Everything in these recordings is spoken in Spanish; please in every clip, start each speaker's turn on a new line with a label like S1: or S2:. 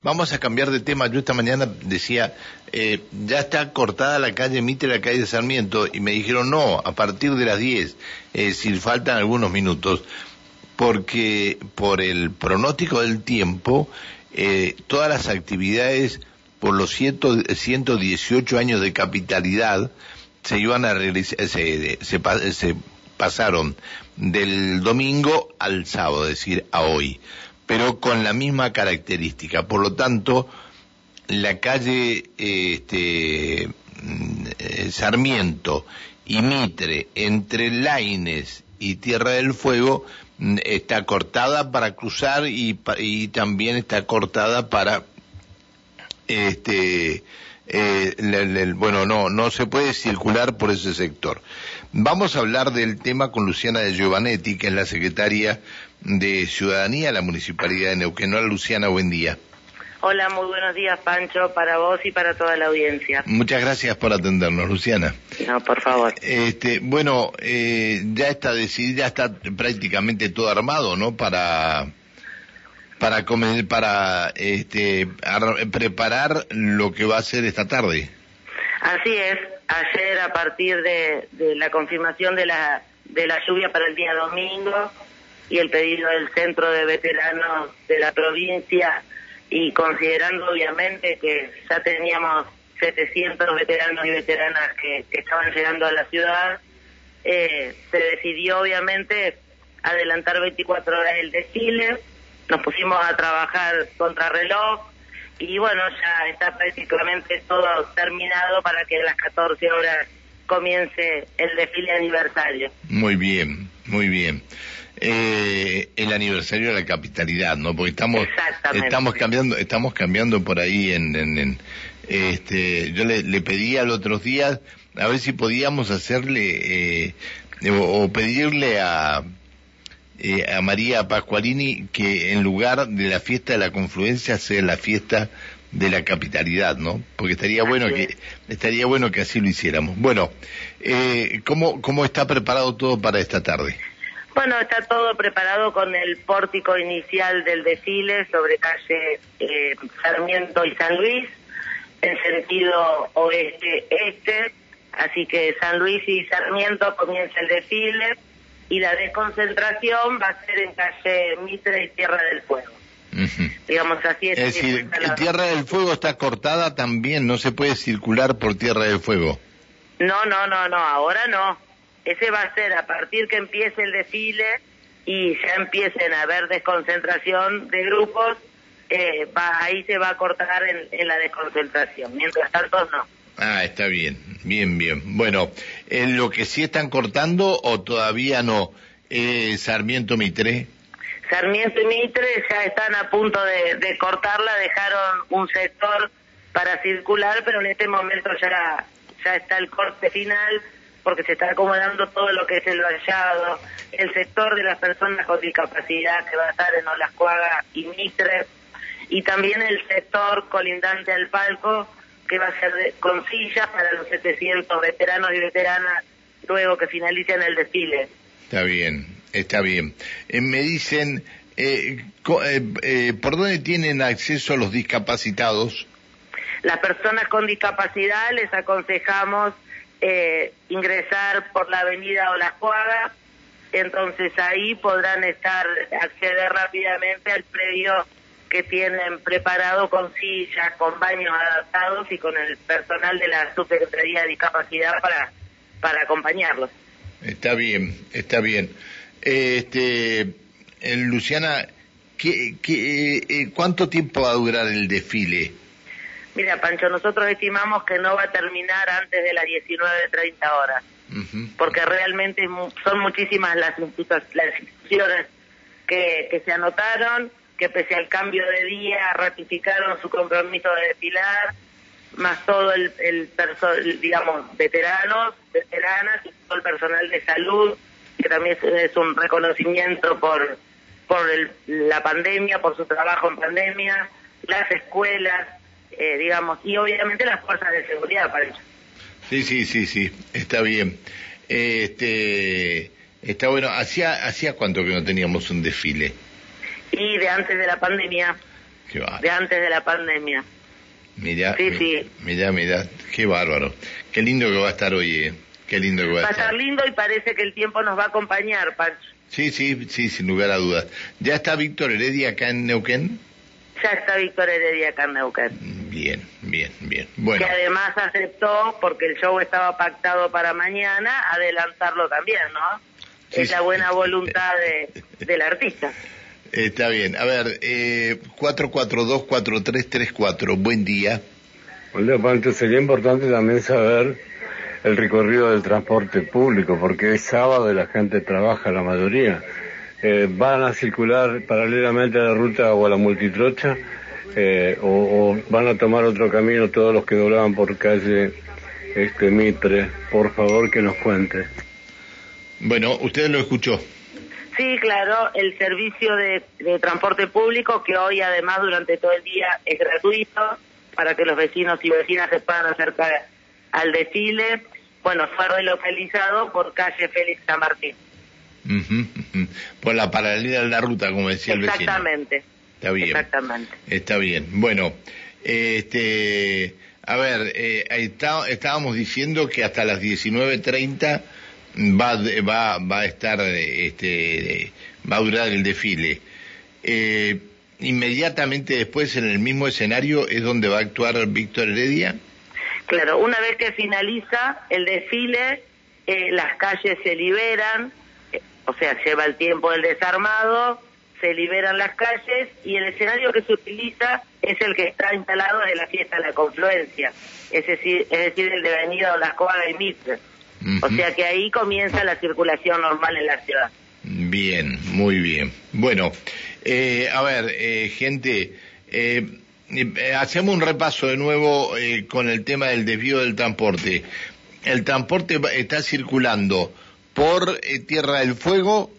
S1: Vamos a cambiar de tema. Yo esta mañana decía, eh, ya está cortada la calle Mitre, la calle Sarmiento, y me dijeron, no, a partir de las 10, eh, si faltan algunos minutos, porque por el pronóstico del tiempo, eh, todas las actividades por los 118 años de capitalidad se iban a realizar, se, se pasaron del domingo al sábado, es decir, a hoy pero con la misma característica. Por lo tanto, la calle este, mm, eh, Sarmiento y Mitre, entre Laines y Tierra del Fuego, mm, está cortada para cruzar y, también está cortada para este eh, bueno no no se puede circular por ese sector vamos a hablar del tema con Luciana de Giovanetti que es la secretaria de Ciudadanía, la Municipalidad de Neuquén. Hola Luciana, buen día.
S2: Hola, muy buenos días Pancho, para vos y para toda la audiencia.
S1: Muchas gracias por atendernos, Luciana.
S2: No, por favor.
S1: Este, bueno, eh, ya está decidido, ya está prácticamente todo armado, ¿no? Para para comer, para este, preparar lo que va a ser esta tarde.
S2: Así es. Ayer, a partir de, de la confirmación de la de la lluvia para el día domingo, y el pedido del centro de veteranos de la provincia y considerando obviamente que ya teníamos 700 veteranos y veteranas que, estaban llegando a la ciudad, eh, se decidió obviamente adelantar 24 horas el desfile, nos pusimos a trabajar contra reloj y bueno, ya está prácticamente todo terminado para que a las 14 horas comience el desfile aniversario.
S1: Muy bien, muy bien eh, el aniversario de la capitalidad, ¿no? Porque estamos estamos cambiando estamos cambiando por ahí en, en, este yo le, le pedí al otros días a ver si podíamos hacerle eh, o, pedirle a eh, a María Pascualini que en lugar de la fiesta de la confluencia sea la fiesta de la capitalidad, ¿no? Porque estaría bueno que estaría bueno que así lo hiciéramos. Bueno, eh, ¿cómo cómo está preparado todo para esta tarde?
S2: Bueno, está todo preparado con el pórtico inicial del desfile sobre calle eh, Sarmiento y San Luis, en sentido oeste-este, así que San Luis y Sarmiento comienza el desfile y la desconcentración va a ser en calle Mitre y Tierra del Fuego. Digamos así
S1: es. Es decir, Tierra del Fuego está cortada también, no se puede circular por Tierra del Fuego.
S2: No, no, no, no, ahora no ese va a ser a partir que empiece el desfile y ya empiecen a haber desconcentración de grupos, eh, va, ahí se va a cortar en, la desconcentración. Mientras tanto, no.
S1: Ah, está bien, bien, bien. Bueno, ¿en lo que sí están cortando o todavía no? Eh, Sarmiento Mitre.
S2: Sarmiento y Mitre ya están a punto de, de, cortarla, dejaron un sector para circular, pero en este momento ya, ya está el corte final porque se está acomodando todo lo que es el vallado, el sector de las personas con discapacidad que va a estar en Olascuaga y Mitre, y también el sector colindante al palco que va a ser con sillas para los 700 veteranos y veteranas luego que finalicen el desfile.
S1: Está bien, está bien. Eh, me dicen, eh, eh, ¿por dónde tienen acceso los discapacitados?
S2: Las personas con discapacidad les aconsejamos eh, ingresar por la avenida Olascuaga, entonces ahí podrán estar, acceder rápidamente al predio que tienen preparado con sillas, con baños adaptados y con el personal de la Subsecretaría de Discapacidad para, para acompañarlos.
S1: Está bien, está bien. Este, eh, Luciana, ¿qué, qué, eh, ¿cuánto tiempo va a durar el desfile?
S2: Mira, Pancho, nosotros estimamos que no va a terminar antes de las 19.30 horas, porque realmente son muchísimas las, instituciones que, que se anotaron, que pese al cambio de día ratificaron su compromiso de desfilar, más todo el, el digamos, veteranos, veteranas y todo el personal de salud, que también es, un reconocimiento por, por la pandemia, por su trabajo en pandemia, las escuelas, eh, digamos, y obviamente las fuerzas de seguridad para eso.
S1: Sí, sí, sí, sí, está bien. Este, está bueno. ¿Hacía, ¿Hacía cuánto que no teníamos un desfile?
S2: Y de antes de la pandemia. de antes de la pandemia.
S1: Mira, sí, sí. mira, mira, qué bárbaro. Qué lindo que va a estar hoy, eh. Qué lindo que va,
S2: a estar. Va a estar lindo y parece que el tiempo nos va a acompañar, Pancho.
S1: Sí, sí, sí, sin lugar a dudas. ¿Ya está Víctor Heredia acá en Neuquén?
S2: Ya está Víctor Heredia acá en Neuquén.
S1: Bien, bien, bien. Bueno.
S2: Que además aceptó, porque el show estaba pactado para mañana, adelantarlo también, ¿no? es la buena voluntad de, del artista.
S1: Está bien. A ver, eh, 442-4334, buen día.
S3: Pancho. Sería importante también saber el recorrido del transporte público, porque es sábado y la gente trabaja, la mayoría. Eh, ¿Van a circular paralelamente a la ruta o a la multitrocha? Eh, o, van a tomar otro camino todos los que doblaban por calle este Mitre? Por favor, que nos cuente.
S1: Bueno, usted lo escuchó.
S2: Sí, claro, el servicio de, transporte público que hoy además durante todo el día es gratuito para que los vecinos y vecinas se puedan acercar al desfile. Bueno, fue relocalizado por calle Félix San Martín.
S1: Por la paralelidad de la ruta, como decía el
S2: vecino. Exactamente.
S1: Está bien.
S2: Exactamente.
S1: Está bien. Bueno, este, a ver, eh, está, estábamos diciendo que hasta las 19.30 va, va, va a estar, este, va a durar el desfile. Eh, inmediatamente después, en el mismo escenario, es donde va a actuar Víctor Heredia.
S2: Claro, una vez que finaliza el desfile, eh, las calles se liberan, eh, o sea, lleva el tiempo del desarmado, se liberan las calles y el escenario que se utiliza es el que está instalado de la fiesta de la confluencia, es decir, es decir el de Avenida Olascoaga y Mitre. O sea que ahí comienza la circulación normal en la ciudad.
S1: Bien, muy bien. Bueno, eh, a ver, eh, gente, eh, hacemos un repaso de nuevo con el tema del desvío del transporte. El transporte está circulando por Tierra del Fuego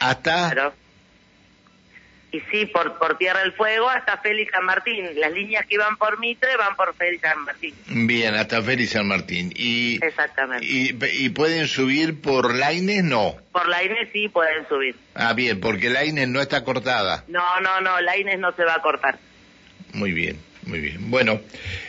S1: hasta...
S2: Y sí, por, por Tierra del Fuego hasta Félix San Martín. Las líneas que iban por Mitre van por Félix San Martín.
S1: Bien, hasta Félix San Martín.
S2: Y, Exactamente.
S1: Y, pueden subir por Laines? No.
S2: Por Laines sí pueden subir.
S1: Ah, bien, porque Laines no está cortada.
S2: No, no, no, Laines no se va a cortar.
S1: Muy bien, muy bien. Bueno,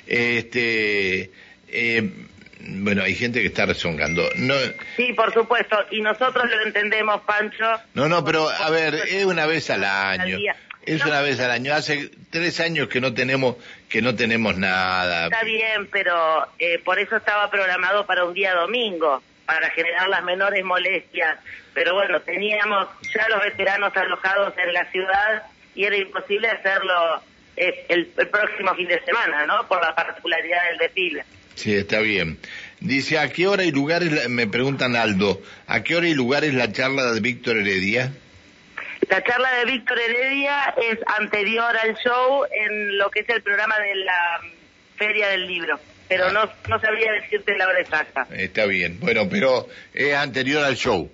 S1: este... Eh, bueno, hay gente que está rezongando. No,
S2: sí, por supuesto, y nosotros lo entendemos, Pancho.
S1: No, no, pero a ver, es una vez al año. Es una vez al año. Hace tres años que no tenemos que no tenemos nada.
S2: Está bien, pero eh, por eso estaba programado para un día domingo, para generar las menores molestias. Pero bueno, teníamos ya los veteranos alojados en la ciudad y era imposible hacerlo eh, el, el próximo fin de semana, ¿no? Por la particularidad del desfile.
S1: Sí, está bien. Dice, ¿a qué hora y lugares, me preguntan Aldo, ¿a qué hora y lugares la charla de Víctor Heredia?
S2: La charla de Víctor Heredia es anterior al show en lo que es el programa de la Feria del Libro, pero ah. no, no sabría decirte la hora exacta.
S1: Está bien, bueno, pero es anterior al show.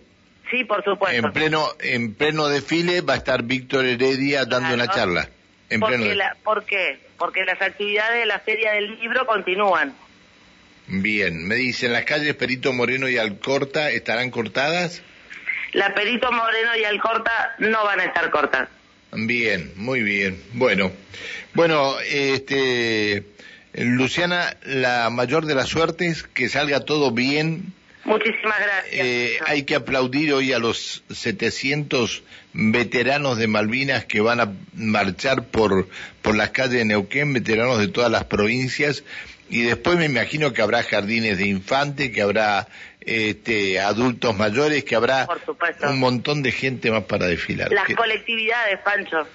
S2: Sí, por supuesto.
S1: En pleno, en pleno desfile va a estar Víctor Heredia dando una charla. En
S2: pleno ¿Por qué? Porque las actividades de la Feria del Libro continúan.
S1: Bien, me dicen, ¿las calles Perito Moreno y Alcorta estarán cortadas?
S2: La Perito Moreno y Alcorta no van a estar cortadas.
S1: Bien, muy bien. Bueno, bueno, este, Luciana, la mayor de las suertes, que salga todo bien.
S2: Muchísimas gracias.
S1: Eh, hay que aplaudir hoy a los 700 veteranos de Malvinas que van a marchar por, por las calles de Neuquén, veteranos de todas las provincias y después me imagino que habrá jardines de infante, que habrá este, adultos mayores, que habrá un montón de gente más para desfilar.
S2: Las colectividades, Pancho,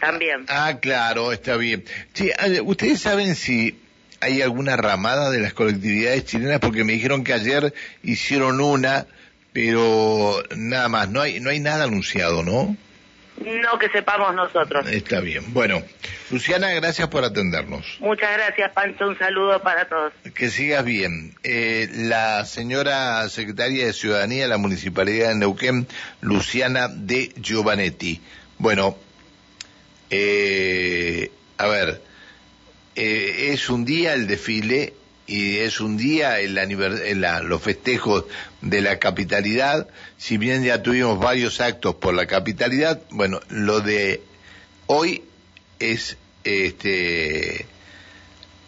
S2: también.
S1: Ah, claro, está bien. Sí, ¿ustedes saben si hay alguna ramada de las colectividades chilenas? Porque me dijeron que ayer hicieron una, pero nada más, no hay, no hay nada anunciado, ¿no?
S2: No que sepamos nosotros.
S1: Está bien. Bueno, Luciana, gracias por atendernos.
S2: Muchas gracias, Pancho. Un saludo para todos.
S1: Que sigas bien. Eh, la señora secretaria de Ciudadanía de la Municipalidad de Neuquén, Luciana de Giovanetti. Bueno, eh, a ver, eh, es un día el desfile y es un día el los festejos de la capitalidad, si bien ya tuvimos varios actos por la capitalidad, bueno, lo de hoy es este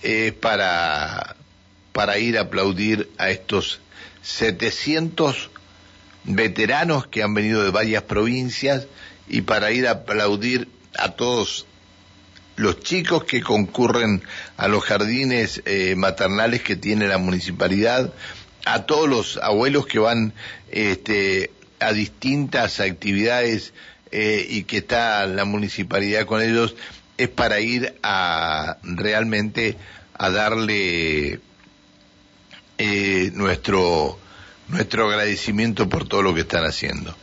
S1: es para para ir a aplaudir a estos 700 veteranos que han venido de varias provincias y para ir a aplaudir a todos los chicos que concurren a los jardines eh, maternales que tiene la municipalidad, a todos los abuelos que van este, a distintas actividades eh, y que está la municipalidad con ellos, es para ir a realmente a darle eh, nuestro nuestro agradecimiento por todo lo que están haciendo.